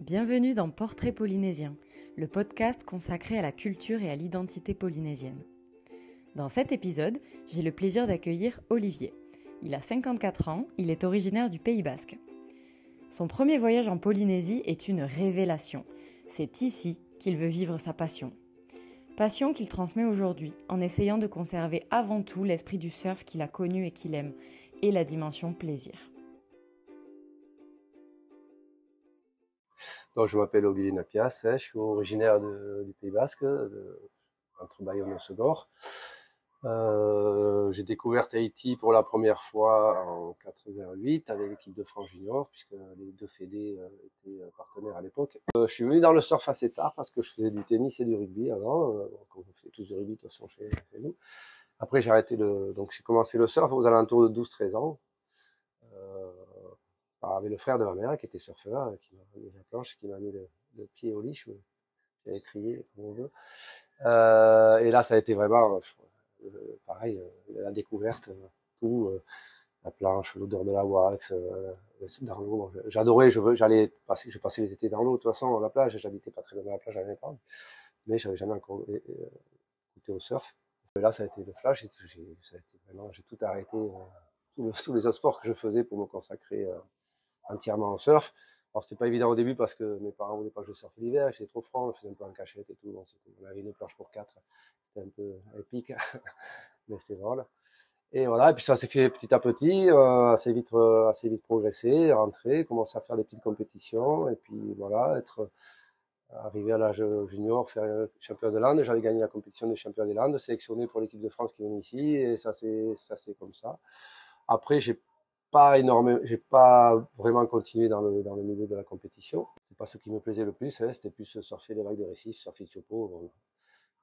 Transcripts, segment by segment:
Bienvenue dans Portrait polynésien, le podcast consacré à la culture et à l'identité polynésienne. Dans cet épisode, j'ai le plaisir d'accueillir Olivier. Il a 54 ans, il est originaire du Pays basque. Son premier voyage en Polynésie est une révélation. C'est ici qu'il veut vivre sa passion. Passion qu'il transmet aujourd'hui en essayant de conserver avant tout l'esprit du surf qu'il a connu et qu'il aime, et la dimension plaisir. Donc, je m'appelle Olivier Napias, hein, je suis originaire du Pays Basque, entre Bayonne et Segor. Euh, j'ai découvert Tahiti pour la première fois en 88 avec l'équipe de France Junior, puisque les deux fédés euh, étaient partenaires à l'époque. Euh, je suis venu dans le surf assez tard parce que je faisais du tennis et du rugby avant. Euh, on fait tous du rugby de toute façon chez, chez nous. Après j'ai arrêté le, donc j'ai commencé le surf aux alentours de 12-13 ans. Euh, avec le frère de ma mère qui était surfeur, qui m'a mis la planche, qui m'a mis le, pied au lit, j'avais crié comme on veut. Euh, et là, ça a été vraiment, euh, pareil, euh, la découverte, euh, tout, euh, la planche, l'odeur de la wax, dans l'eau. J'adorais, je veux, j'allais passer, je passais les étés dans l'eau. De toute façon, à la plage, j'habitais pas très loin de la plage à pas, mais j'avais jamais encore goûté au surf. Et là, ça a été le flash. J'ai, tout arrêté, tous les autres sports que je faisais pour me consacrer entièrement au surf. Alors c'était pas évident au début parce que mes parents voulaient pas que je surfe l'hiver, c'était trop froid, on faisait un peu en cachette et tout. Bon, on avait une planche pour quatre, c'était un peu épique, mais c'était drôle. Et voilà, et puis ça s'est fait petit à petit, euh, assez vite, euh, assez vite progressé, rentrer, commencer à faire des petites compétitions, et puis voilà, être arrivé à l'âge junior, faire champion de l'Inde. J'avais gagné la compétition des champions de l'Inde, sélectionné pour l'équipe de France qui venait ici, et ça c'est ça c'est comme ça. Après, j'ai pas énormément, j'ai pas vraiment continué dans le, dans le milieu de la compétition. C'est pas ce qui me plaisait le plus, hein, c'était plus surfer les vagues de récifs, surfer de chopo,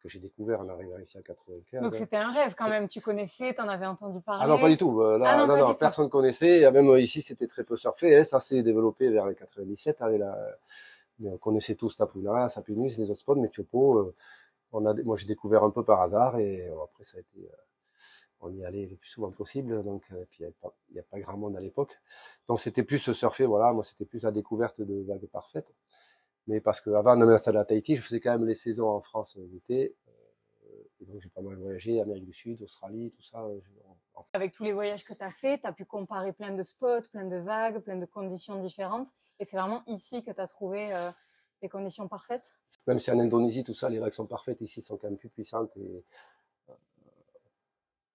que j'ai découvert en arrivant ici à 95. Donc c'était un rêve quand même, tu connaissais, t'en avais entendu parler. Ah non, pas du tout. Euh, là, ah non, non, non personne tout. connaissait. Même ici, c'était très peu surfé. Hein. Ça s'est développé vers les 97 avec la, on connaissait tous Tapuna, Sapinus, les autres spots, mais Chopo, euh, on a, moi j'ai découvert un peu par hasard et euh, après ça a été, on y allait le plus souvent possible, donc euh, puis il n'y a, pas grand monde à l'époque. Donc c'était plus surfer, voilà, moi c'était plus la découverte de vagues parfaites. Mais parce que avant de m'installer à Tahiti, je faisais quand même les saisons en France d'été. Euh, et donc j'ai pas mal voyagé, Amérique du Sud, Australie, tout ça. Euh, Avec tous les voyages que tu as fait, tu as pu comparer plein de spots, plein de vagues, plein de conditions différentes. Et c'est vraiment ici que tu as trouvé euh, les conditions parfaites? Même si en Indonésie, tout ça, les vagues sont parfaites, ici sont quand même plus puissantes et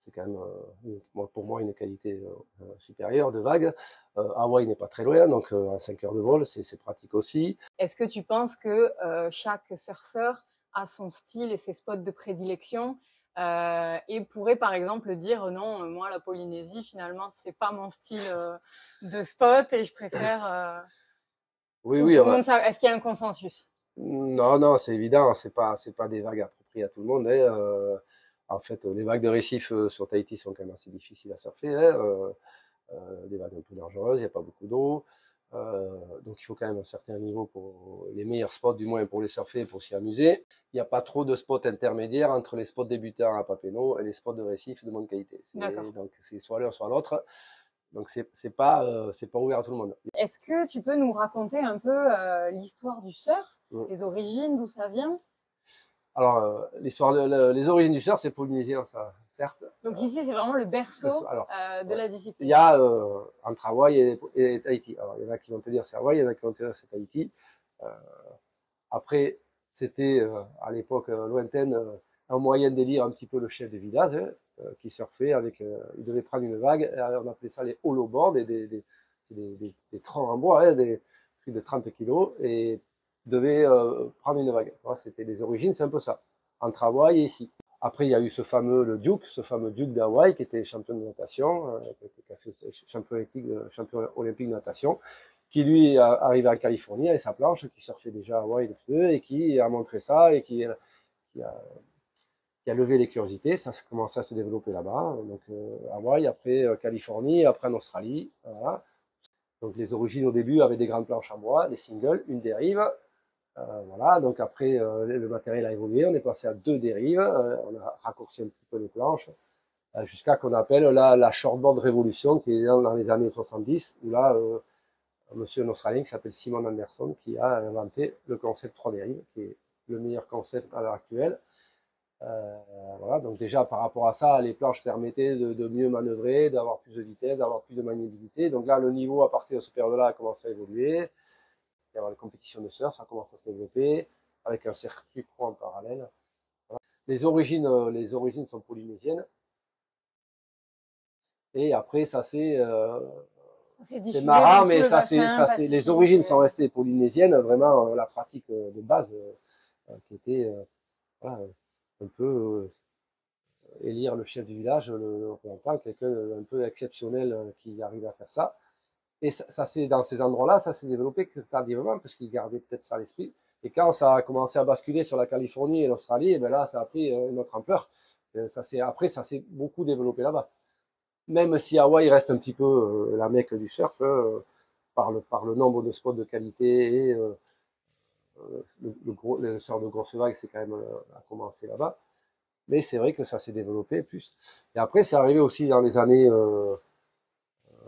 c'est quand même euh, pour moi une qualité euh, supérieure de vague. Euh, Hawaï n'est pas très loin, donc à 5 heures de vol, c'est pratique aussi. Est-ce que tu penses que chaque surfeur a son style et ses spots de prédilection? Euh, et pourrait par exemple dire non, moi la Polynésie finalement c'est pas mon style de spot et je préfère. oui, oui. Est-ce qu'il y a un consensus? Non, non, c'est évident, c'est pas, c'est pas des vagues appropriées à tout le monde. Hein, en fait, les vagues de récifs euh, sur Tahiti sont quand même assez difficiles à surfer. Hein, euh, euh, des vagues un peu dangereuses, il n'y a pas beaucoup d'eau. Euh, donc il faut quand même un certain niveau pour les meilleurs spots, du moins pour les surfer, pour s'y amuser. Il n'y a pas trop de spots intermédiaires entre les spots débutants à Papeno et les spots de récifs de bonne qualité. Donc c'est soit l'un soit l'autre. Donc c'est c'est pas euh, c'est pas ouvert à tout le monde. Est-ce que tu peux nous raconter un peu euh, l'histoire du surf, mmh. les origines, d'où ça vient? Alors, euh, l'histoire, les origines du surf, c'est polynésien, ça, certes. Donc ici, c'est vraiment le berceau Alors, euh, de la discipline. Il y a euh, entre Hawaï et, et, Tahiti. Alors, il y en a qui vont te dire c'est Hawaï, il y en a qui vont te dire c'est Tahiti. Euh, après, c'était euh, à l'époque euh, lointaine un moyen d'élire un petit peu le chef de village hein, qui surfait avec. il devait prendre une vague. on appelait ça les holoboards, des, des, des, des, des, des troncs en bois, hein, des trucs de 30 kilos. Et devait euh, prendre une vague. C'était les origines, c'est un peu ça, entre Hawaï et ici. Après, il y a eu ce fameux, le Duke, ce fameux Duke d'Hawaï, qui était champion de natation, euh, euh, champion olympique de natation, qui lui est arrivé en Californie avec sa planche, qui surfait déjà à Hawaï depuis et qui a montré ça, et qui, qui, a, qui a levé les curiosités. Ça a commencé à se développer là-bas. Donc, euh, Hawaï, après euh, Californie, après en Australie. Voilà. Donc, les origines au début avaient des grandes planches en bois, des singles, une dérive, euh, voilà, donc après euh, le matériel a évolué, on est passé à deux dérives, euh, on a raccourci un petit peu les planches, jusqu'à qu'on appelle là la shortboard révolution qui est dans les années 70, où là un monsieur australien qui s'appelle Simon Anderson qui a inventé le concept 3 dérives, qui est le meilleur concept à l'heure actuelle. Euh, voilà, donc déjà par rapport à ça, les planches permettaient de, mieux manœuvrer, d'avoir plus de vitesse, d'avoir plus de maniabilité. Donc là, le niveau à partir de ce période-là a commencé à évoluer. Il y a la compétition de surf, ça commence à se développer avec un circuit pro en parallèle. Les origines, euh, les origines sont polynésiennes. Et après, ça c'est euh, c'est marrant, mais ça c'est ça c'est les origines sont restées polynésiennes. Vraiment, euh, la pratique de base qui était voilà, un peu élire le chef du village, le, représentant, quelqu'un un peu exceptionnel qui arrive à faire ça. Et ça, ça c'est dans ces endroits-là, ça s'est développé tardivement parce qu'il gardait peut-être ça à l'esprit. Et quand ça a commencé à basculer sur la Californie et l'Australie, et eh ben là, ça a pris euh, une autre ampleur. Ça c'est après, ça s'est beaucoup développé là-bas. Même si Hawaï reste un petit peu euh, la mecque du surf, euh, par, le, nombre de spots de qualité et le, le surf de grosse vague, c'est quand même à commencer là-bas. Mais c'est vrai que ça s'est développé plus. Et après, c'est arrivé aussi dans les années,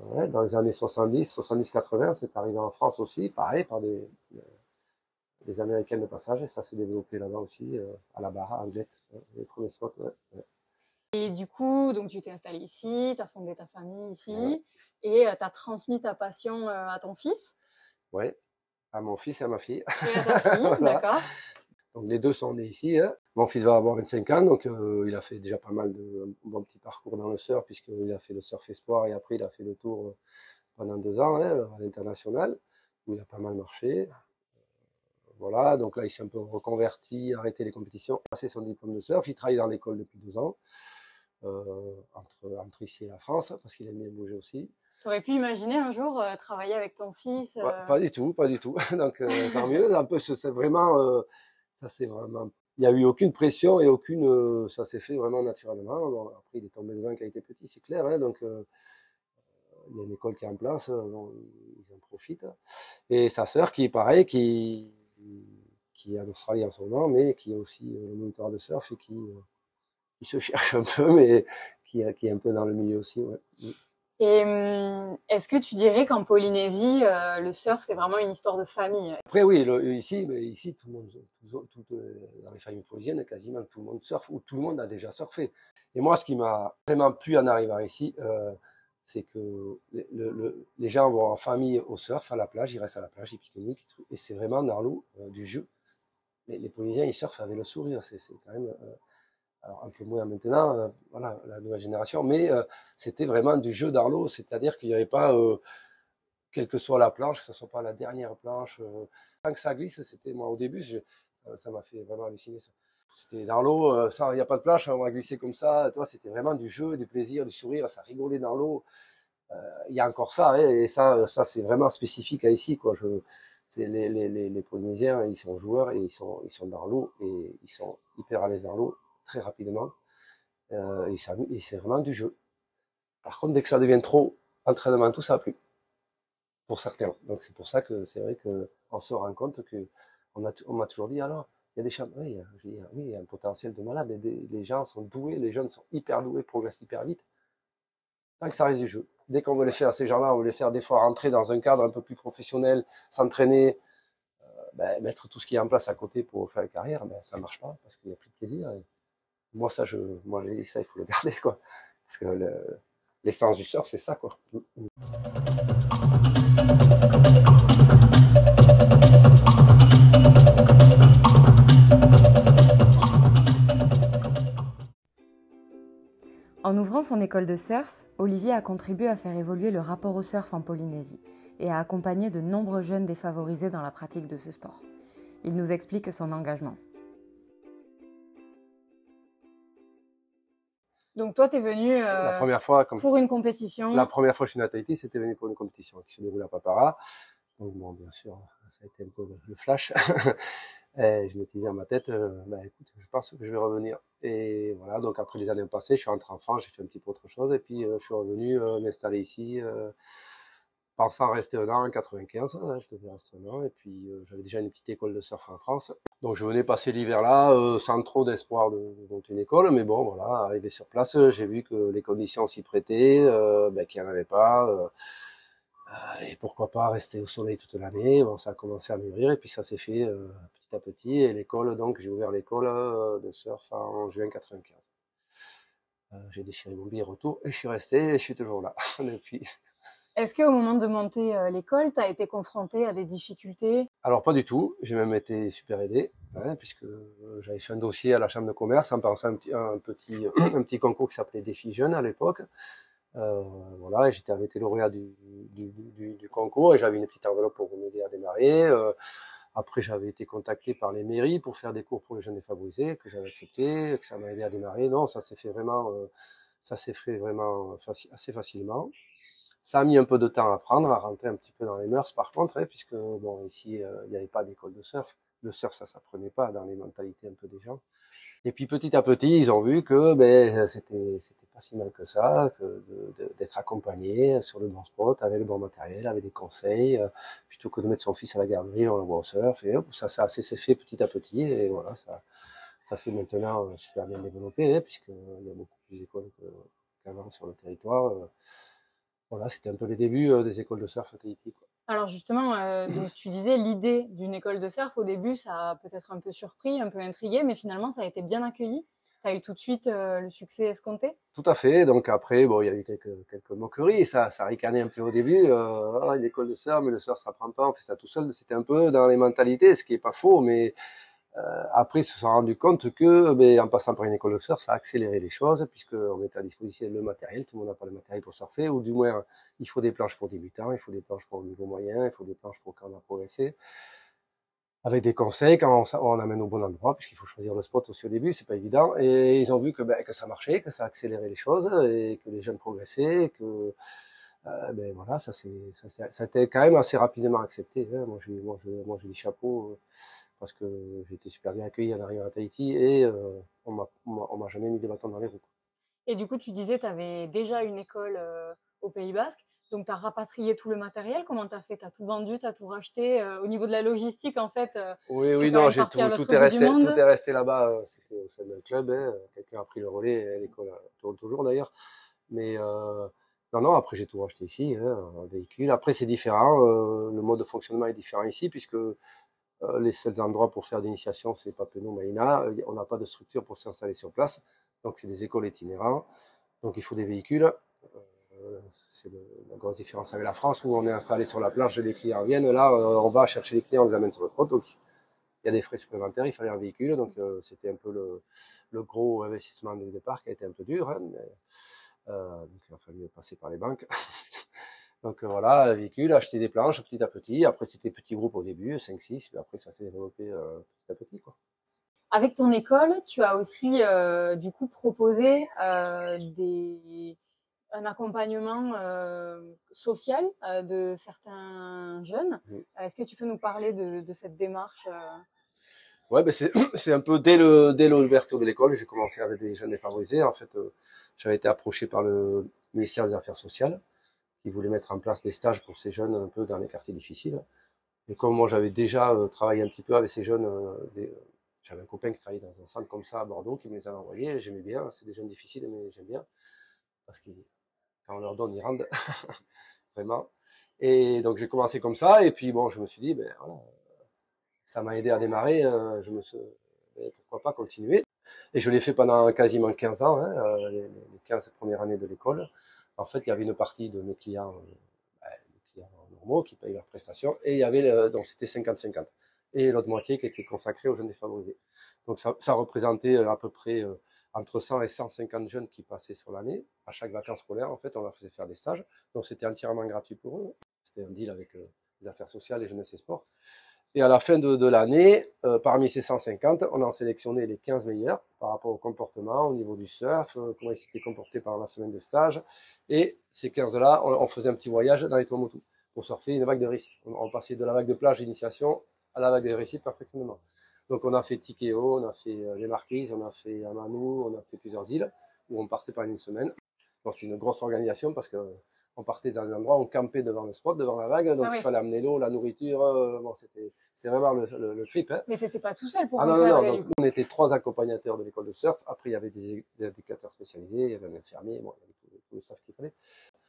ouais, dans les années 70, 70, 80, c'est arrivé en France aussi, pareil, par des, Américaines de passage, et ça s'est développé là-bas aussi, euh, à la barre, à Anglet, hein, les premiers spots. Et du coup, donc tu t'es installé ici, tu as fondé ta famille ici, et euh, tu as transmis ta passion euh, à ton fils Oui, à mon fils et à ma fille. Et à ta fille, d'accord. Donc les deux sont nés ici. Hein. Mon fils va avoir 25 ans, donc il a fait déjà pas mal de bon petit parcours dans le surf, puisqu'il a fait le surf espoir et après il a fait le tour pendant deux ans hein, à l'international, où il a pas mal marché. Voilà, donc là, il s'est un peu reconverti, arrêté les compétitions, passé son diplôme de surf. Il travaille dans l'école depuis deux ans, euh, entre, entre, ici et la France, parce qu'il aime bien bouger aussi. Tu aurais pu imaginer un jour euh, travailler avec ton fils euh... pas, du tout, pas du tout. donc, euh, tant mieux. Un peu, c'est vraiment, euh, ça c'est vraiment. Il n'y a eu aucune pression et aucune. ça s'est fait vraiment naturellement. Après, il est tombé dedans quand il était petit, c'est clair. Hein, donc, il y a une école qui est en place, bon, ils en profitent. Et sa sœur, qui est pareil, qui qui est en Australie en ce moment, mais qui est aussi euh, le moniteur de surf et qui, euh, qui se cherche un peu, mais qui, qui est un peu dans le milieu aussi. Ouais. Et hum, est-ce que tu dirais qu'en Polynésie, euh, le surf, c'est vraiment une histoire de famille? Après, oui, ici, mais ici, tout le monde, tout, dans les familles polynésiennes, quasiment tout le monde surfe, ou tout le monde a déjà surfé. Et moi, ce qui m'a vraiment plu en arrivant ici, euh, c'est que le, les gens vont en famille au surf, à la plage, ils restent à la plage, ils pique-niquent, et c'est vraiment dans l'eau euh, du jeu. Les, les Polynésiens, ils surfent avec le sourire, c'est quand même, euh, un peu moins maintenant, euh, voilà, la nouvelle génération, mais c'était vraiment du jeu l'eau, c'est-à-dire qu'il n'y avait pas, quelle que soit la planche, que ce soit pas la dernière planche, tant que ça glisse, c'était moi au début, ça m'a fait vraiment halluciner ça. C'était dans l'eau, euh, ça, il n'y a pas de plage, on va glisser comme ça. Toi, c'était vraiment du jeu, du plaisir, du sourire, ça rigolait dans l'eau. Euh, il y a encore ça, hein, et ça, ça c'est vraiment spécifique à ici, quoi. C'est les, les, Polynésiens, ils sont joueurs et ils sont, ils sont dans l'eau et ils sont hyper à l'aise dans l'eau très rapidement. Euh, et, c'est vraiment du jeu. Par contre, dès que ça devient trop entraînement, tout ça a plus pour certains. Donc c'est pour ça que c'est vrai que on se rend compte que on m'a toujours dit alors il y a des champs, oui, oui, il y a un potentiel de malade. les gens sont doués, les jeunes sont hyper doués, progressent hyper vite. Tant que ça reste du jeu. Dès qu'on veut les faire, ces gens-là, on veut les faire des fois rentrer dans un cadre un peu plus professionnel, s'entraîner, euh, ben, mettre tout ce qui est en place à côté pour faire une carrière, ben, ça marche pas parce qu'il n'y a plus de plaisir. Moi, ça, je, moi, ça, il faut le garder, quoi. Parce que l'essence du surf, c'est ça, quoi. En ouvrant son école de surf, Olivier a contribué à faire évoluer le rapport au surf en Polynésie et a accompagné de nombreux jeunes défavorisés dans la pratique de ce sport. Il nous explique son engagement. Donc toi, tu es venu euh, la première fois, pour une compétition. La première fois que je suis venu à Tahiti, c'était venu pour une compétition qui se déroule à Papara. Donc bon, bien sûr, ça a été un peu le flash. Et je m'étais dit dans ma tête, euh, bah, écoute, je pense que je vais revenir. Et voilà, donc après les années passées, je suis rentré en France, j'ai fait un petit peu autre chose, et puis euh, je suis revenu m'installer ici, euh, pensant rester un an en 95, hein, je devais rester un an, et puis j'avais déjà une petite école de surf en France. Donc je venais passer l'hiver là, sans trop d'espoir de, monter une école, mais bon, voilà, arrivé sur place, j'ai vu que les conditions s'y prêtaient, ben, qu'il n'y en avait pas et pourquoi pas rester au soleil toute l'année. Bon, ça a commencé à mûrir et puis ça s'est fait petit à petit. Et l'école, donc j'ai ouvert l'école de surf en juin 95. j'ai déchiré mon billet retour et je suis resté et je suis toujours là depuis. Est-ce qu'au moment de monter euh, l'école, tu as été confronté à des difficultés? Alors pas du tout, j'ai même été super aidé, hein, puisque euh, j'avais fait un dossier à la chambre de commerce en pensant un petit, un petit, concours qui s'appelait Défi Jeunes à l'époque. Euh, j'étais avec lauréat du, du, concours et j'avais une petite enveloppe pour m'aider à démarrer. Après, j'avais été contacté par les mairies pour faire des cours pour les jeunes défavorisés, que j'avais accepté, que ça m'a aidé à démarrer. Non, ça s'est fait vraiment, ça s'est fait vraiment assez facilement. Ça a mis un peu de temps à prendre, à rentrer un petit peu dans les mœurs par contre, hein, puisque bon ici euh, il n'y avait pas d'école de surf. Le surf ça s'apprenait pas dans les mentalités un peu des gens. Et puis petit à petit ils ont vu que ben c'était c'était pas si mal que ça, que d'être accompagné sur le bon spot, avec le bon matériel, avec des conseils, euh, plutôt que de mettre son fils à la garderie, on le voit au surf. Et hop, ça ça s'est fait petit à petit et voilà ça ça s'est maintenant euh, super bien développé, hein, puisqu'il y a beaucoup plus d'écoles qu'avant sur le territoire voilà, c'était un peu les débuts euh, des écoles de surf à Tahiti. Alors justement, euh, tu disais l'idée d'une école de surf, au début, ça a peut-être un peu surpris, un peu intrigué, mais finalement, ça a été bien accueilli. Tu as eu tout de suite euh, le succès escompté? Tout à fait. Donc après, bon, il y a eu quelques, quelques moqueries. Ça, ça ricanait un peu au début. Euh, ah, l'école de surf, mais le surf, ça prend pas. On fait ça tout seul. C'était un peu dans les mentalités, ce qui est pas faux, mais après, ils se sont rendus compte que, ben, en passant par une école de surf, ça a accéléré les choses, puisqu'on met à disposition le matériel, tout le monde n'a pas le matériel pour surfer, ou du moins, il faut des planches pour débutants, il faut des planches pour niveau moyen, il faut des planches pour quand on a progressé. Avec des conseils quand on, amène au bon endroit, puisqu'il faut choisir le spot aussi au début, c'est pas évident. Et ils ont vu que, ben, que ça marchait, que ça accélérait les choses, et que les jeunes progressaient, que euh, ben voilà, ça c'est ça, ça, a été quand même assez rapidement accepté. Hein. Moi j'ai moi je moi j'ai des chapeaux. Euh, parce que j'ai été super bien accueilli en arrivant à Tahiti et euh, on m'a jamais mis des bâtons dans les roues. Et du coup, tu disais, tu avais déjà une école euh, au Pays Basque, donc tu as rapatrié tout le matériel. Comment tu as fait? Tu as tout vendu, tu as tout racheté euh, Au niveau de la logistique, en fait Oui, oui, non, j'ai tout, tout est, resté, tout est resté là-bas. C'était au sein d'un club. Hein. Quelqu'un a pris le relais, l'école tourne toujours d'ailleurs. Mais non, non, après j'ai tout racheté ici, hein, un véhicule. Après, c'est différent. le mode de fonctionnement est différent ici, puisque les seuls endroits pour faire d'initiation, c'est Papenou, Maïna. Euh, on n'a pas de structure pour s'installer sur place. Donc, c'est des écoles itinérantes. Donc, il faut des véhicules. Euh, c'est la grosse différence avec la France où on est installé sur la plage et les clients viennent. Là, on va chercher les clients, on les amène sur le spot. Donc, il y a des frais supplémentaires, il fallait un véhicule. Donc, c'était un peu le, le, gros investissement du départ qui a été un peu dur. Hein, mais, donc, il a fallu passer par les banques. Donc euh, voilà, le véhicule, acheter des planches petit à petit. Après, c'était petit groupe au début, 5-6, puis après, ça s'est développé euh, petit à petit. Quoi. Avec ton école, tu as aussi euh, du coup proposé euh, des, un accompagnement social de certains jeunes. Est-ce que tu peux nous parler de, de cette démarche Ouais, ben c'est, c'est un peu dès le dès l'ouverture de l'école, j'ai commencé avec des jeunes défavorisés. En fait, j'avais été approché par le ministère des Affaires sociales qui voulait mettre en place des stages pour ces jeunes un peu dans les quartiers difficiles. Et comme moi j'avais déjà euh, travaillé un petit peu avec ces jeunes, euh, euh, j'avais un copain qui travaillait dans un centre comme ça à Bordeaux qui me les a envoyés, j'aimais bien, c'est des jeunes difficiles mais j'aime bien, parce que quand on leur donne, ils rendent, vraiment. Et donc j'ai commencé comme ça, et puis bon, je me suis dit, ben voilà, ça m'a aidé à démarrer, je me suis, pourquoi pas continuer? Et je l'ai fait pendant quasiment 15 ans, hein, les 15 premières années de l'école. En fait, il y avait une partie de mes clients, euh, ben, clients normaux qui payent leurs prestations, et il y avait, donc c'était 50-50. Et l'autre moitié qui était consacrée aux jeunes défavorisés. Donc ça, représentait euh, à peu près euh, entre 100 et 150 jeunes qui passaient sur l'année. À chaque vacances scolaires, en fait, on leur faisait faire des stages. Donc c'était entièrement gratuit pour eux. C'était un deal avec les affaires sociales, les jeunesse et sport. Et à la fin de, l'année, euh, parmi ces 150, on a sélectionné les 15 meilleurs par rapport au comportement, au niveau du surf, euh, comment ils s'étaient comportés pendant la semaine de stage. Et ces 15-là, on, faisait un petit voyage dans les Tuamotu pour surfer une vague de récit. On, on, passait de la vague de plage d'initiation à la vague de récit perfectement. Donc on a fait Tikeo, on a fait euh, les Marquises, on a fait Amanu, on a fait plusieurs îles où on partait pendant une semaine. Donc c'est une grosse organisation parce que on partait dans un endroit, on campait devant le spot, devant la vague, donc ah il fallait amener l'eau, la nourriture. Euh, bon, c'était, c'est vraiment le, le, le trip. Hein. Mais t'étais pas tout seul pour Ah non, non, non. Donc, on était trois accompagnateurs de l'école de surf. Après, il y avait des, des éducateurs spécialisés, il y avait un infirmier, bon, il y avait tout, tout le staff qu'il fallait.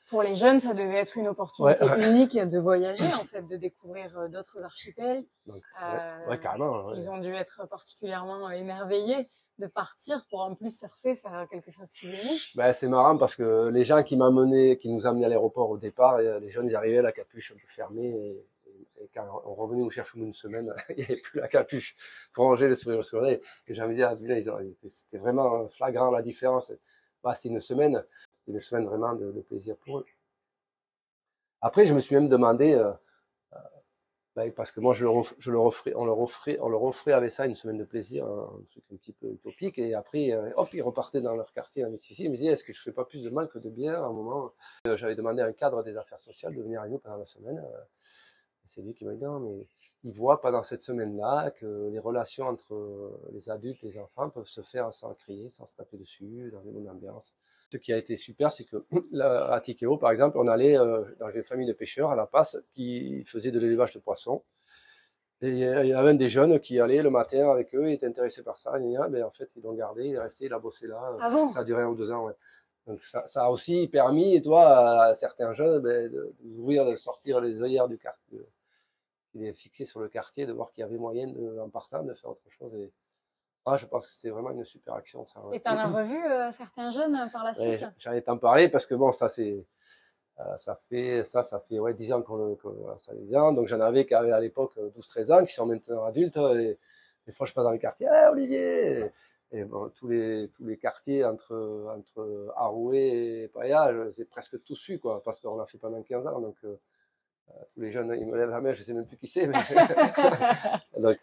pour les jeunes, ça devait être une opportunité unique de voyager, en fait, de découvrir euh, d'autres archipels. Donc, euh, ouais, carrément. Ils ont dû être particulièrement émerveillés de partir pour en plus surfer, faire quelque chose qui aimaient. Ben, c'est marrant parce que les gens qui m'amenaient, qui nous amenaient à l'aéroport au départ, les jeunes, ils arrivaient la capuche un peu fermée et, quand on revenait nous chercher une semaine, il n'y avait plus la capuche pour ranger le sourire au Et j'avais dit, ah, c'était vraiment flagrant la différence. Bah, c'est une semaine, c'était une semaine vraiment de, de, plaisir pour eux. Après, je me suis même demandé, euh, euh ben, parce que moi, je leur, je offrais, on leur offrait, on avec ça une semaine de plaisir, un, truc un petit peu utopique, et après, euh, hop, ils repartaient dans leur quartier en Mississippi. Ils me disaient, est-ce que je fais pas plus de mal que de bien à un moment? Euh, J'avais demandé à un cadre des affaires sociales de venir avec nous pendant la semaine. C'est lui qui m'a dit, non, mais il voit pendant cette semaine-là que les relations entre les adultes et les enfants peuvent se faire sans crier, sans se taper dessus, dans une bonne ambiance. Ce qui a été super, c'est que à Tikeo, par exemple, on allait euh, dans une famille de pêcheurs à La Passe qui faisait de l'élevage de poissons. Et il y avait des jeunes qui allait le matin avec eux, il était intéressé par ça. Et, ben, en fait, ils l'ont gardé, il est resté, il a bossé là. Ah ça a duré un ou deux ans. Ouais. Donc ça, ça, a aussi permis, toi, à certains jeunes, ben, d'ouvrir, de, sortir les œillères du quartier, il est fixé sur le quartier, de voir qu'il y avait moyen, de, en partant, de faire autre chose. Et, ah, je pense que c'est vraiment une super action. Ça, Et tu en as revu euh, certains jeunes euh, par la suite? J'en ai t'en parler parce que bon, ça c'est. Euh, ça fait ça ça fait ouais 10 ans qu'on le ça les ans donc j'en avais à l'époque 12 13 ans qui sont maintenant adultes et des fois je passe dans les quartiers hey, Olivier et bon tous les tous les quartiers entre entre Arouet et Paya c'est presque tout su quoi parce qu'on l'a fait pendant 15 ans donc tous les jeunes ils me lèvent la main je sais même plus qui c'est mais... donc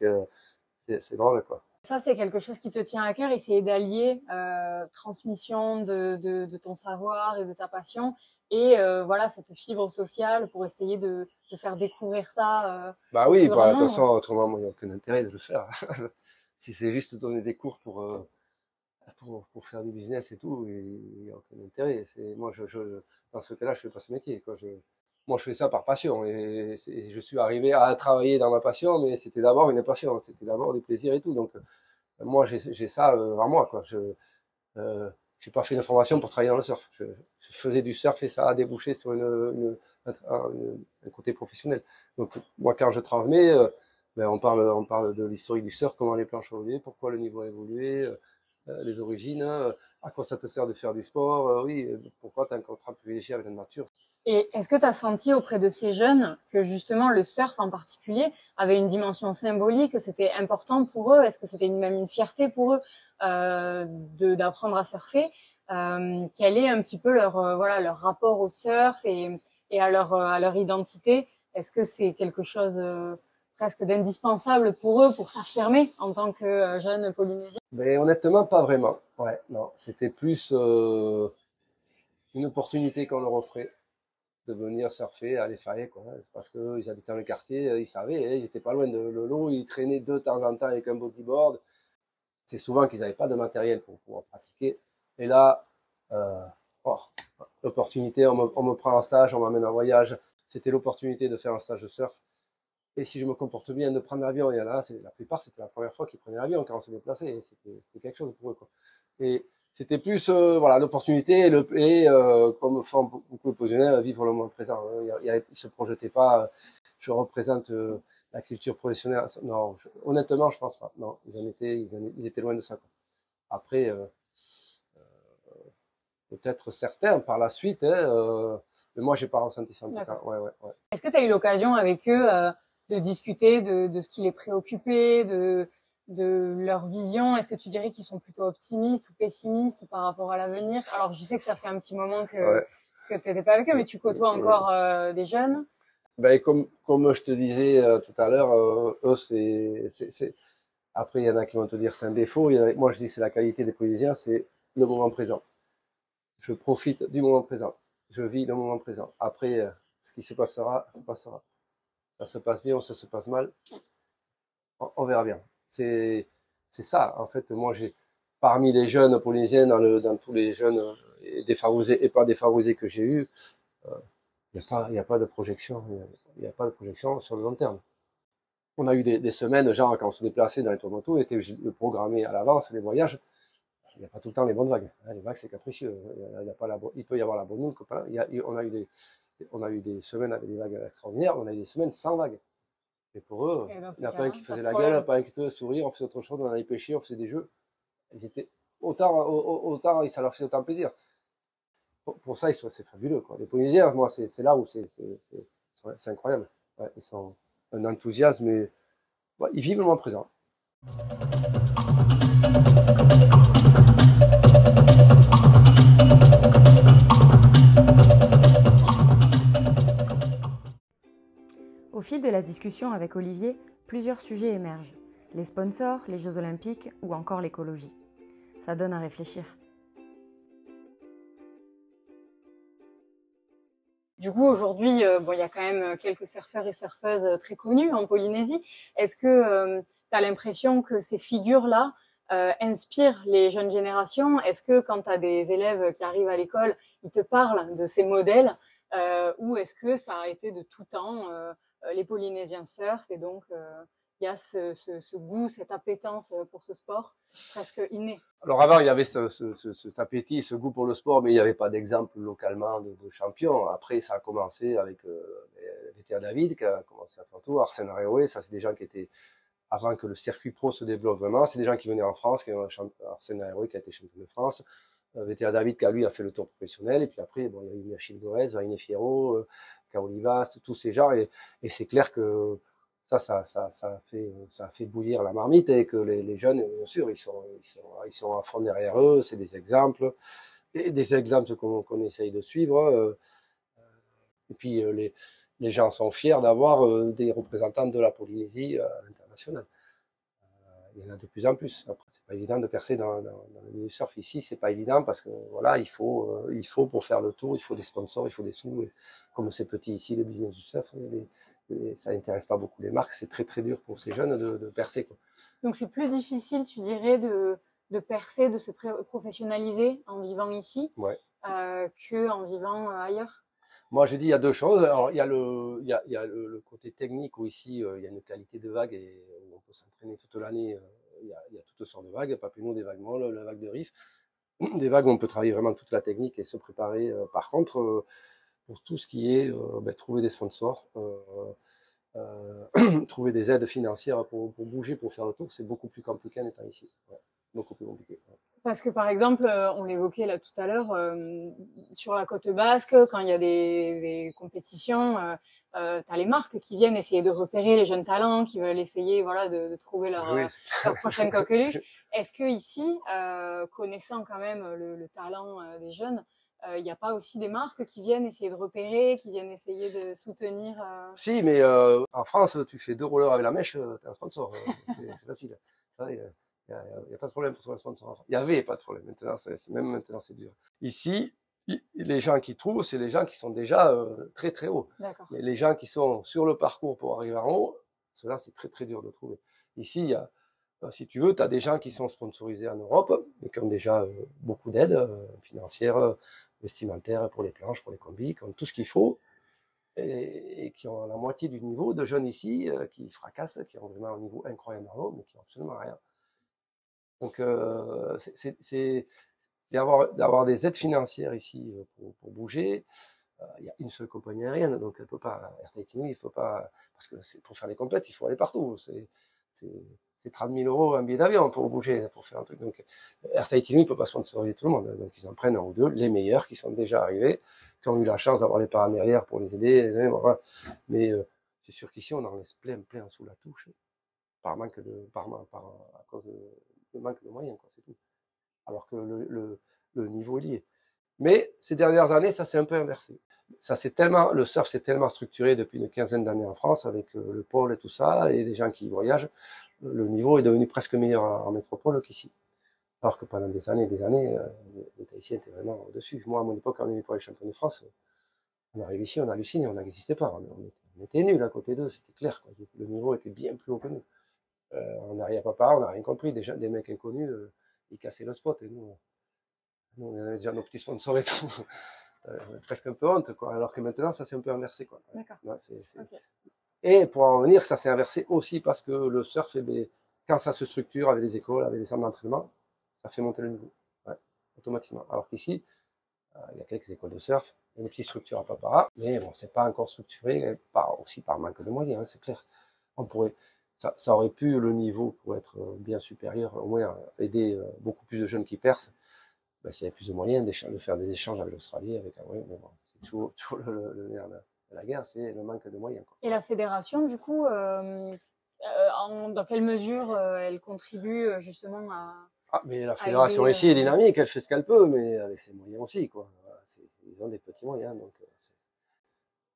c'est drôle quoi ça, c'est quelque chose qui te tient à cœur, essayer d'allier euh, transmission de, de, de, ton savoir et de ta passion et euh, voilà cette fibre sociale pour essayer de, de faire découvrir ça. Euh, bah oui, bah, de toute façon, autrement, il n'y a aucun intérêt de le faire. si c'est juste donner des cours pour, euh, pour, pour faire du business et tout, il n'y a aucun intérêt. Moi, je, je, dans ce cas-là, je fais pas ce métier. Quoi. Je, moi, je fais ça par passion et, je suis arrivé à travailler dans ma passion, mais c'était d'abord une passion, c'était d'abord du plaisir et tout. Donc, euh, moi, j'ai ça euh, en moi, quoi. Je euh, j'ai pas fait une formation pour travailler dans le surf. Je, faisais du surf et ça a débouché sur une, une, un, côté professionnel. Donc, moi, quand je transmets, euh, ben, on parle, on parle de l'historique du surf, comment les planches ont évolué, pourquoi le niveau a évolué, les origines, à quoi ça te sert de faire du sport, oui, pourquoi tu as un contrat privilégié avec la nature. Et est-ce que tu as senti auprès de ces jeunes que justement le surf en particulier avait une dimension symbolique, que c'était important pour eux? Est-ce que c'était même une fierté pour eux euh, d'apprendre à surfer? Euh, Quel est un petit peu leur euh, voilà leur rapport au surf et, et à leur euh, à leur identité? Est-ce que c'est quelque chose euh, presque d'indispensable pour eux pour s'affirmer en tant que jeunes polynésiens? Mais honnêtement, pas vraiment. Ouais, non, c'était plus une opportunité qu'on leur offrait de venir surfer à l'Effaye, quoi. C'est parce qu'ils habitaient dans le quartier, euh, ils savaient, hein, ils étaient pas loin de l'eau, ils traînaient de temps en temps avec un bodyboard. C'est souvent qu'ils n'avaient pas de matériel pour pouvoir pratiquer. Et là, euh, oh, l'opportunité, on me, prend en stage, on m'amène en voyage. C'était l'opportunité de faire un stage de surf. Et si je me comporte bien, de prendre l'avion, en a, la plupart, c'était la première fois qu'ils prenaient l'avion quand on se déplaçait. C'était quelque chose pour eux, quoi. Et c'était plus euh, voilà l'opportunité et, le, et euh, comme font beaucoup de professionnels vivre le moment présent. Hein. Il, ne se projetaient pas. Euh, je représente la culture professionnelle. Non, honnêtement, je pense pas. Non, ils en étaient, ils, étaient loin de ça. Quoi. Après, peut-être certains par la suite, hein, mais moi, j'ai pas ressenti ça en tout cas. Ouais, ouais, ouais. Est-ce que tu as eu l'occasion avec eux de discuter de, de ce qui les préoccupait, de de leur vision Est-ce que tu dirais qu'ils sont plutôt optimistes ou pessimistes par rapport à l'avenir? Alors, je sais que ça fait un petit moment que, que tu n'étais pas avec eux, mais tu côtoies encore euh, des jeunes? Ben, comme, comme je te disais euh, tout à l'heure, euh, eux, c'est, c'est, Après, il y en a qui vont te dire c'est un défaut. Moi, je dis c'est la qualité des Polynésiens, c'est le moment présent. Je profite du moment présent. Je vis le moment présent. Après, ce qui se passera, se passera. Ça se passe bien ou ça se passe mal. on verra bien c'est ça. En fait, moi, j'ai parmi les jeunes polynésiens, dans, tous les jeunes euh, défavorisés et pas défavorisés que j'ai eu, il n'y a pas, de projection, il n'y a, pas de projection sur le long terme. On a eu des, semaines, genre quand on se déplaçait dans les tournois, on était programmé à l'avance les voyages. il n'y a pas tout le temps les bonnes vagues. Hein, les vagues, c'est capricieux. Il, peut y avoir la bonne des, on a eu des semaines avec des vagues extraordinaires, on a eu des semaines sans vagues. Et pour eux, il n'y a pas un qui faisait la gueule, il n'y en a pas un qui faisait sourire, on faisait autre chose, on allait pêcher, on faisait des jeux. Ils étaient autant, autant, ça leur faisait autant plaisir. Pour, ça, c'est fabuleux. Quoi. Les Polynésiens, moi, c'est là où c'est incroyable. ils sont un enthousiasme et ils vivent le moment présent. Fil de la discussion avec Olivier, plusieurs sujets émergent. Les sponsors, les Jeux olympiques ou encore l'écologie. Ça donne à réfléchir. Du coup, aujourd'hui, euh, bon, il y a quand même quelques surfeurs et surfeuses euh, très connus en Polynésie. Est-ce que euh, tu as l'impression que ces figures-là inspirent les jeunes générations? Est-ce que quand tu as des élèves qui arrivent à l'école, ils te parlent de ces modèles? Ou est-ce que ça a été de tout temps les Polynésiens surfent et donc il y a ce, goût, cette appétence euh, pour ce sport presque inné. Alors avant, il y avait ce, cet appétit, ce goût pour le sport, mais il n'y avait pas d'exemple localement de, de, champion. Après, ça a commencé avec euh, David qui a commencé à faire tout, Arsène Areoé, ça c'est des gens qui étaient avant que le circuit pro se développe vraiment, c'est des gens qui venaient en France, Arsène Areoé qui a été champion de France, euh, VTA David qui a lui a fait le tour professionnel, et puis après, bon, il y a eu Achille Gorez, Vaine Fierro, euh, Kaolivas, tous ces gens, et, c'est clair que ça, ça, ça, fait, bouillir la marmite et que les, jeunes, bien sûr, ils sont, ils sont, à fond derrière eux. C'est des exemples, et des exemples qu'on essaye de suivre. Euh, et puis euh, les, gens sont fiers d'avoir euh, des représentants de la Polynésie à l'international. Il y en a de plus en plus. Après, c'est pas évident de percer dans, le surf ici. C'est pas évident parce que voilà, il faut, pour faire le tour, il faut des sponsors, il faut des sous. Comme c'est petit ici, le business du surf, ça n'intéresse pas beaucoup les marques. C'est très très dur pour ces jeunes de, de percer. Quoi. Donc c'est plus difficile, tu dirais, de, de percer, de se professionnaliser en vivant ici ouais. euh, que en vivant euh, ailleurs? Moi, je dis il y a deux choses. Alors, il y a le, il y a, il y a le, côté technique où ici euh, il y a une qualité de vague et on peut s'entraîner toute l'année. Euh, il, y a, il y a toutes sortes de vagues, pas plus nous des vagues molles, la vague de riff, des vagues où on peut travailler vraiment toute la technique et se préparer. Par contre, pour tout ce qui est euh, ben, trouver des sponsors, euh, euh, trouver des aides financières pour, pour, bouger, pour faire le tour, c'est beaucoup plus compliqué en étant ici. Ouais, beaucoup plus compliqué. Ouais. Parce que par exemple, on l'évoquait là tout à l'heure, euh, sur la côte basque, quand il y a des, des compétitions, euh, euh, tu as les marques qui viennent essayer de repérer les jeunes talents, qui veulent essayer voilà de, de trouver leur, oui. leur prochaine coqueluche. Est-ce que ici, connaissant quand même le, le talent des jeunes, il euh, n'y a pas aussi des marques qui viennent essayer de repérer, qui viennent essayer de soutenir euh... Si, mais euh, en France, tu fais deux rollers avec la mèche, tu un sponsor. c'est facile. Il n'y a, a, pas de problème pour trouver un sponsor. Il n'y avait pas de problème. Maintenant, même maintenant, c'est dur. Ici, les gens qui trouvent, c'est les gens qui sont déjà euh, très très hauts. Mais les gens qui sont sur le parcours pour arriver en haut, cela c'est très très dur de trouver. Ici, il y a, si tu veux, tu as des gens qui sont sponsorisés en Europe, mais qui ont déjà euh, beaucoup d'aides euh, financières, vestimentaires pour les planches, pour les combis, qui ont tout ce qu'il faut, et, qui ont la moitié du niveau de jeunes ici euh, qui fracassent, qui ont vraiment un niveau incroyable dans l'eau, mais qui n'ont absolument rien. Donc, euh, c'est d'avoir des aides financières ici euh, pour, bouger. Il y a une seule compagnie aérienne, donc elle peut pas. Tahiti, il faut pas parce que pour faire les complètes, il faut aller partout. C'est c'est 30 000 euros un billet d'avion pour bouger, pour faire un truc. Donc, Air ne peut pas sponsoriser tout le monde. Donc, ils en prennent un ou deux, les meilleurs qui sont déjà arrivés, qui ont eu la chance d'avoir les parents derrière pour les aider. Mais euh, c'est sûr qu'ici, on en laisse plein, plein sous la touche, par manque de, par, par à cause de, de manque de moyens, c'est tout. Alors que le, le, le niveau est lié. Mais ces dernières années, ça s'est un peu inversé. Ça c'est tellement, le surf s'est tellement structuré depuis une quinzaine d'années en France avec euh, le pôle et tout ça, et des gens qui voyagent le niveau est devenu presque meilleur en métropole qu'ici. Alors que pendant des années et des années, euh, les Tahitiens étaient vraiment au-dessus. Moi, à mon époque, quand on est pour les champions de France, on arrive ici, on hallucine, on n'existait pas. On, on était nuls à côté d'eux, c'était clair. Quoi. Le niveau était bien plus haut que nous. Euh, on n'arrivait pas par on n'a rien compris. Déjà, des mecs inconnus, euh, ils cassaient le spot. Et nous, nous on avait déjà nos petits sponsors et tout. euh, presque un peu honte, quoi. Alors que maintenant, ça s'est un peu inversé, quoi. D'accord. Ouais. Okay. Et pour en revenir, ça s'est inversé aussi parce que le surf, eh quand ça se structure avec des écoles, avec des centres d'entraînement, ça fait monter le niveau. automatiquement. Alors qu'ici, euh, il y a quelques écoles de surf, il y a des petites structures à Papara, mais bon, c'est pas encore structuré, par, aussi par manque de moyens, hein, c'est clair. On pourrait, ça, ça, aurait pu le niveau pour être bien supérieur, au moins aider beaucoup plus de jeunes qui percent. Ben, s'il y avait plus de moyens de faire des échanges avec l'Australie, avec un mais bon, c'est toujours, toujours le, le, nerf de la guerre, c'est le manque de moyens. Quoi. Et la fédération, du coup, euh, en, dans quelle mesure euh, elle contribue justement à. Ah, mais la fédération ici est dynamique, elle fait ce qu'elle peut, mais avec ses moyens aussi, quoi. ils ont des petits moyens, donc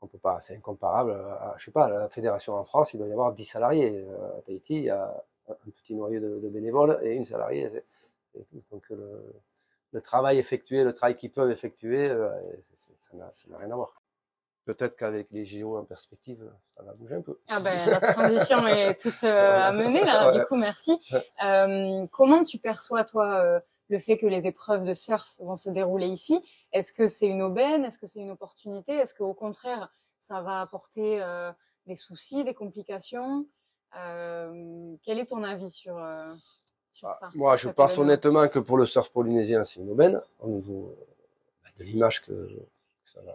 on peut pas, c'est incomparable. À, je sais pas, la fédération en France, il doit y avoir 10 salariés. À Tahiti, il y a un petit noyau de, de bénévoles et une salariée. Donc le, le, travail effectué, le travail qu'ils peuvent effectuer, ça n'a rien à voir. Peut-être qu'avec les JO en perspective, ça va bouger un peu. Ah ben, la transition est toute euh, à mener là. Du coup, merci. Euh, comment tu perçois toi euh, le fait que les épreuves de surf vont se dérouler ici? Est-ce que c'est une aubaine? Est-ce que c'est une opportunité? Est-ce qu'au contraire, ça va apporter euh, des soucis, des complications? Quel est ton avis sur sur bah, ça Moi, je pense honnêtement que pour le surf polynésien, c'est une aubaine au niveau de l'image que, que ça va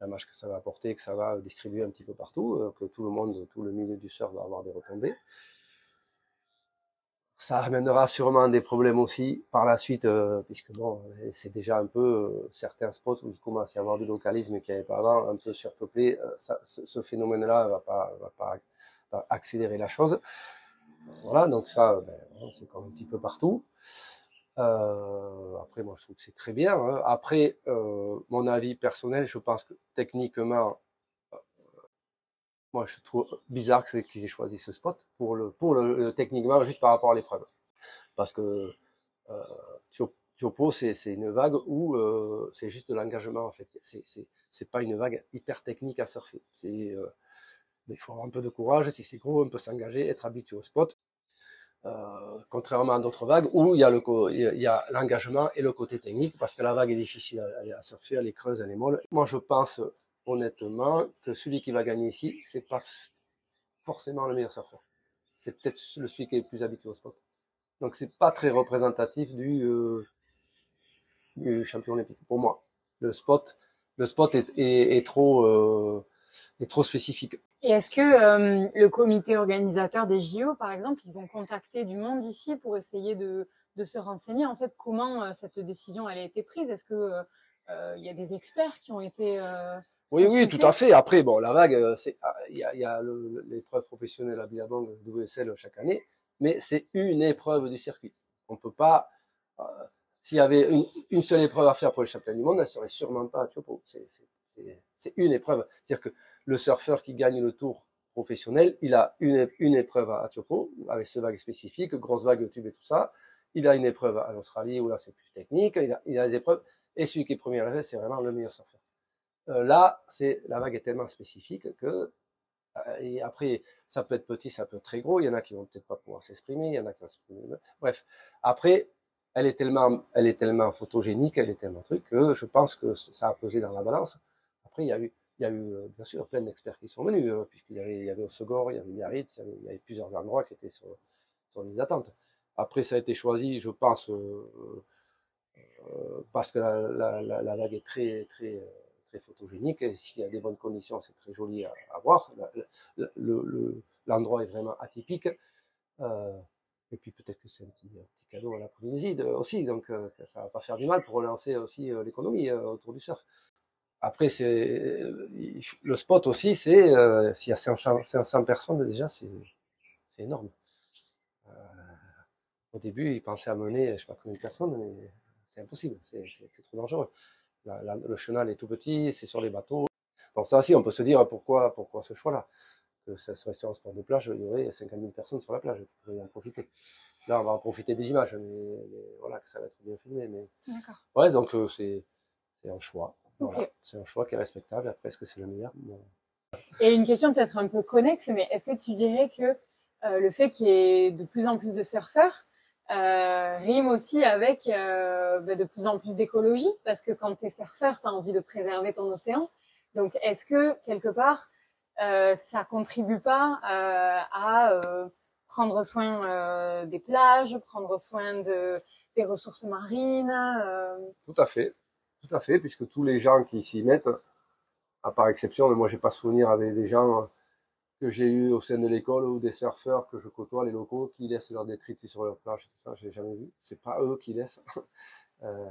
l'image que ça va apporter, que ça va distribuer un petit peu partout, euh, que tout le monde, tout le milieu du surf va avoir des retombées. Ça amènera sûrement des problèmes aussi par la suite, euh, puisque bon, c'est déjà un peu euh, certains spots où il commence à y avoir du localisme qu'il n'y avait pas avant, un peu surpeuplé. Ce, phénomène-là va pas, va pas accélérer la chose. Voilà, donc ça, ben, c'est comme un petit peu partout. Euh, après, moi, je trouve que c'est très bien. Hein. Après, euh, mon avis personnel, je pense que techniquement, euh, moi, je trouve bizarre que qu'ils aient choisi ce spot pour le, pour le, techniquement, juste par rapport à l'épreuve, parce que euh, Tiopo, c'est une vague où euh, c'est juste de l'engagement en fait. C'est c'est pas une vague hyper technique à surfer. C'est euh, il faut avoir un peu de courage. Si c'est gros, on peut s'engager, être habitué au spot. Euh, contrairement à d'autres vagues où il y a le l'engagement et le côté technique parce que la vague est difficile à, à, surfer, elle est creuse, elle est molle. Moi, je pense honnêtement que celui qui va gagner ici, c'est pas forcément le meilleur surfeur. C'est peut-être celui qui est le plus habitué au spot. Donc c'est pas très représentatif du, euh, du champion olympique pour moi. Le spot, le spot est, est, est trop euh, est trop spécifique. Et est-ce que euh, le comité organisateur des JO, par exemple, ils ont contacté du monde ici pour essayer de, de se renseigner en fait comment euh, cette décision elle a été prise? Est-ce que euh, il y a des experts qui ont été oui, oui, tout à fait. Après, bon, la vague, c'est ah, il y a, y a l'épreuve professionnelle à Billabong WSL chaque année, mais c'est une épreuve du circuit. On peut pas. S'il y avait une, une, seule épreuve à faire pour les championnats du monde, elle serait sûrement pas à Tiopo. C'est une épreuve. C'est-à-dire que le surfeur qui gagne le tour professionnel, il a une, une épreuve à Tiopo, avec ce vague spécifique, grosse vague de tube et tout ça. Il a une épreuve à l'Australie, où là c'est plus technique. Il a, il a des épreuves. Et celui qui est premier à la c'est vraiment le meilleur surfeur. Euh, là, c'est la vague est tellement spécifique que euh, et après, ça peut être petit, ça peut être très gros. Il y en a qui vont peut-être pas pouvoir s'exprimer, il y en a qui vont s'exprimer. Bref, après, elle est tellement, elle est tellement photogénique, elle est tellement truc que je pense que ça a pesé dans la balance. Après, il y a eu il y a eu, euh, bien sûr, plein d'experts qui sont venus, euh, puisqu'il y avait, il y Osegor, il y avait Biarritz, il y avait, il y avait plusieurs endroits qui étaient sur, les attentes. Après, ça a été choisi, je pense, euh, euh, parce que la, la, vague est très, très, très photogénique. Et s'il y a des bonnes conditions, c'est très joli à, voir. L'endroit le, est vraiment atypique. Euh, et puis peut-être que c'est un petit, cadeau à la Polynésie aussi, donc ça va pas faire du mal pour relancer aussi l'économie autour du surf. Après, c'est le spot aussi, c'est euh, s'il y a 500, 500 personnes déjà, c'est énorme. Euh, au début, ils pensaient à mener, je sais pas combien de personnes, mais c'est impossible, c'est trop dangereux. La, la, le chenal est tout petit, c'est sur les bateaux. Donc ça aussi, on peut se dire pourquoi, pourquoi ce choix-là? Que ça serait sur un sport de plage, il y aurait 50 000 personnes sur la plage, il faudrait en profiter. Là, on va en profiter des images, mais, mais voilà, que ça va être bien filmé. Mais ouais, donc euh, c'est un choix. C'est un choix qui est respectable. Après, est-ce que c'est le meilleur? Et une question peut-être un peu connexe, mais est-ce que tu dirais que euh, le fait qu'il y ait de plus en plus de surfeurs euh, rime aussi avec euh, bah, de plus en plus d'écologie? Parce que quand tu es surfeur, tu as envie de préserver ton océan. Donc, est-ce que quelque part, euh, ça contribue pas euh, à prendre soin des plages, prendre soin de, des ressources marines. Tout à fait, tout à fait, puisque tous les gens qui s'y mettent, à part exception, mais moi j'ai pas souvenir avec des gens que j'ai eu au sein de l'école ou des surfeurs que je côtoie, les locaux, qui laissent leurs détritus sur leur plage, tout ça, j'ai jamais vu. C'est pas eux qui laissent. euh,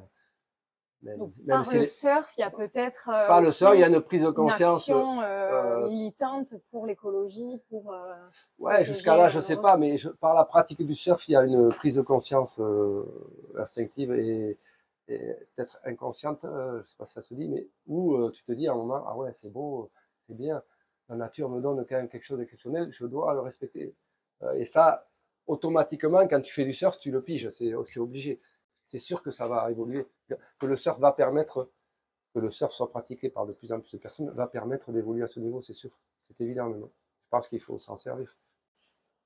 même, par le surf, il y a peut-être euh, par le surf, il y a une prise de conscience une action, euh, euh, militante pour l'écologie, pour euh, ouais, jusqu'à là, je sais pas, mais je, par la pratique du surf, il y a une prise de conscience euh, instinctive et peut-être inconsciente, je sais pas si ça se dit, mais où tu te dis à un moment, ah ouais, c'est beau, c'est bien la nature me donne quand même quelque chose d'exceptionnel, je dois le respecter. Euh, et ça, automatiquement, quand tu fais du surf, tu le piges, c'est obligé. C'est sûr que ça va évoluer, que le surf va permettre, que le surf soit pratiqué par de plus en plus de personnes, va permettre d'évoluer à ce niveau, c'est sûr. C'est évident maintenant. Je pense qu'il faut s'en servir.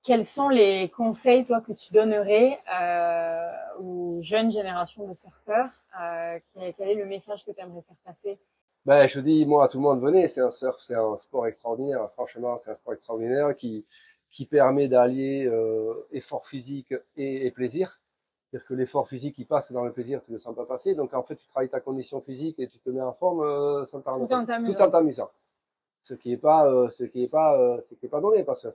Quels sont les conseils, toi, que tu donnerais euh, aux jeunes générations de surfeurs euh, Quel est le message que tu aimerais faire passer? Ben, je dis, moi, à tout le monde, venez, c'est un surf, c'est un sport extraordinaire. Franchement, c'est un sport extraordinaire qui, qui permet d'allier euh, effort physique et, et plaisir. C'est-à-dire que l'effort physique, il passe dans le plaisir, tu ne le sens pas passer. Donc, en fait, tu travailles ta condition physique et tu te mets en forme euh, sans tout, en tout en t'amusant. Ce qui est pas, euh, ce qui est pas, euh, ce qui est pas donné parce que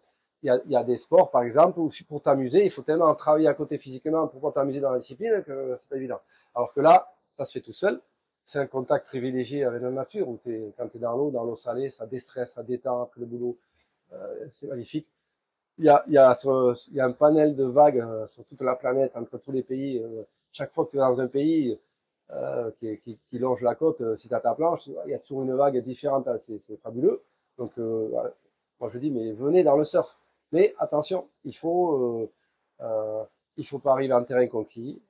y a, y a des sports, par exemple, où pour t'amuser, il faut tellement travailler à côté physiquement pour t'amuser dans la discipline que c'est pas évident. Alors que là, ça se fait tout seul c'est un contact privilégié avec la nature où es, quand tu es dans l'eau, dans l'eau salée, ça déstresse, ça détend après le boulot. Euh, c'est magnifique. Il y a, y, y a un panel de vagues euh, sur toute la planète, entre tous les pays. Euh, chaque fois que tu es dans un pays qui, longe la côte, si tu as ta planche, il y a toujours une vague différente. Hein, c'est fabuleux. Donc, moi je dis, mais venez dans le surf. Mais attention, il faut, il faut pas arriver en terrain conquis.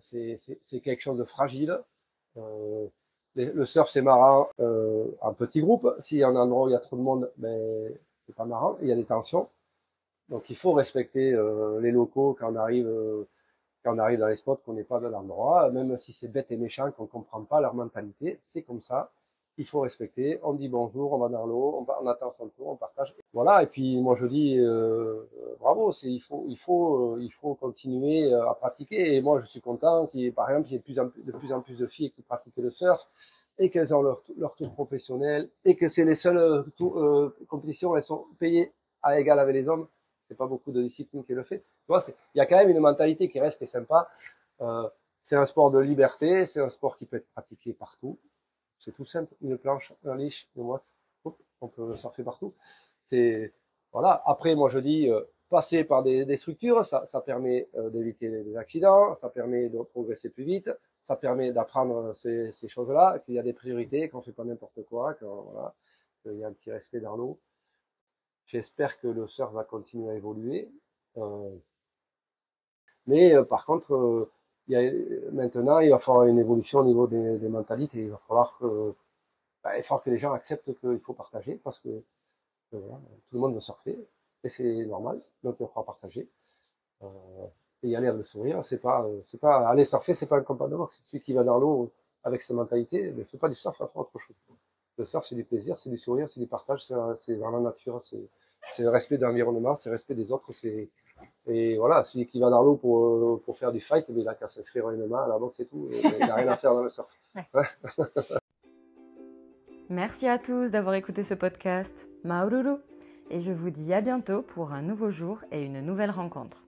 c'est quelque chose de fragile. Euh, le surf c'est marrant euh, en petit groupe. S'il y a un endroit où il y a trop de monde, ben c'est pas marrant. Il y a des tensions. Donc il faut respecter euh, les locaux quand on arrive euh, quand on arrive dans les spots qu'on n'est pas de l'endroit, même si c'est bête et méchant qu'on comprend pas leur mentalité, c'est comme ça il faut respecter. On dit bonjour, on va dans l'eau, on, on, attend son tour, on partage. Voilà. Et puis moi je dis euh, bravo. C'est il faut il faut euh, il faut continuer euh, à pratiquer. Et moi je suis content qu'il y ait par exemple il y ait de plus en plus de, filles qui pratiquent le surf et qu'elles ont leur, leur tour professionnel et que c'est les seules euh, compétitions elles sont payées à égal avec les hommes. C'est pas beaucoup de disciplines qui le fait. Il y a quand même une mentalité qui reste qui est sympa. c'est un sport de liberté, c'est un sport qui peut être pratiqué partout. C'est tout simple, une planche, un leash, une wax, on peut surfer partout. C'est voilà. Après, moi je dis euh, passer par des, structures, ça, permet euh, d'éviter des accidents, ça permet de progresser plus vite, ça permet d'apprendre ces, ces choses-là, qu'il y a des priorités, qu'on fait pas n'importe quoi, qu'il y a un petit respect dans l'eau. J'espère que le surf va continuer à évoluer. Euh, mais par contre, il y a, maintenant, il va falloir une évolution au niveau des, des mentalités. Il va falloir que, bah, il faut que les gens acceptent qu'il faut partager parce que, voilà, tout le monde veut surfer et c'est normal. Donc, il va falloir partager. Euh, et y aller avec le sourire. C'est pas, c'est pas, aller surfer, c'est pas un combat de mort. C'est celui qui va dans l'eau avec sa mentalité. Ne fait pas du surf, il faut autre chose. Le surf, c'est du plaisir, c'est du sourire, c'est du partage, c'est dans la nature, c'est, c'est le respect de l'environnement, c'est le respect des autres. C'est et voilà, celui qui va dans l'eau pour pour faire du fight, mais il a qu'à s'inscrire une main à la boxe et tout. Il n'a rien à faire dans le surf. Merci à tous d'avoir écouté ce podcast. Maururu. Et je vous dis à bientôt pour un nouveau jour et une nouvelle rencontre.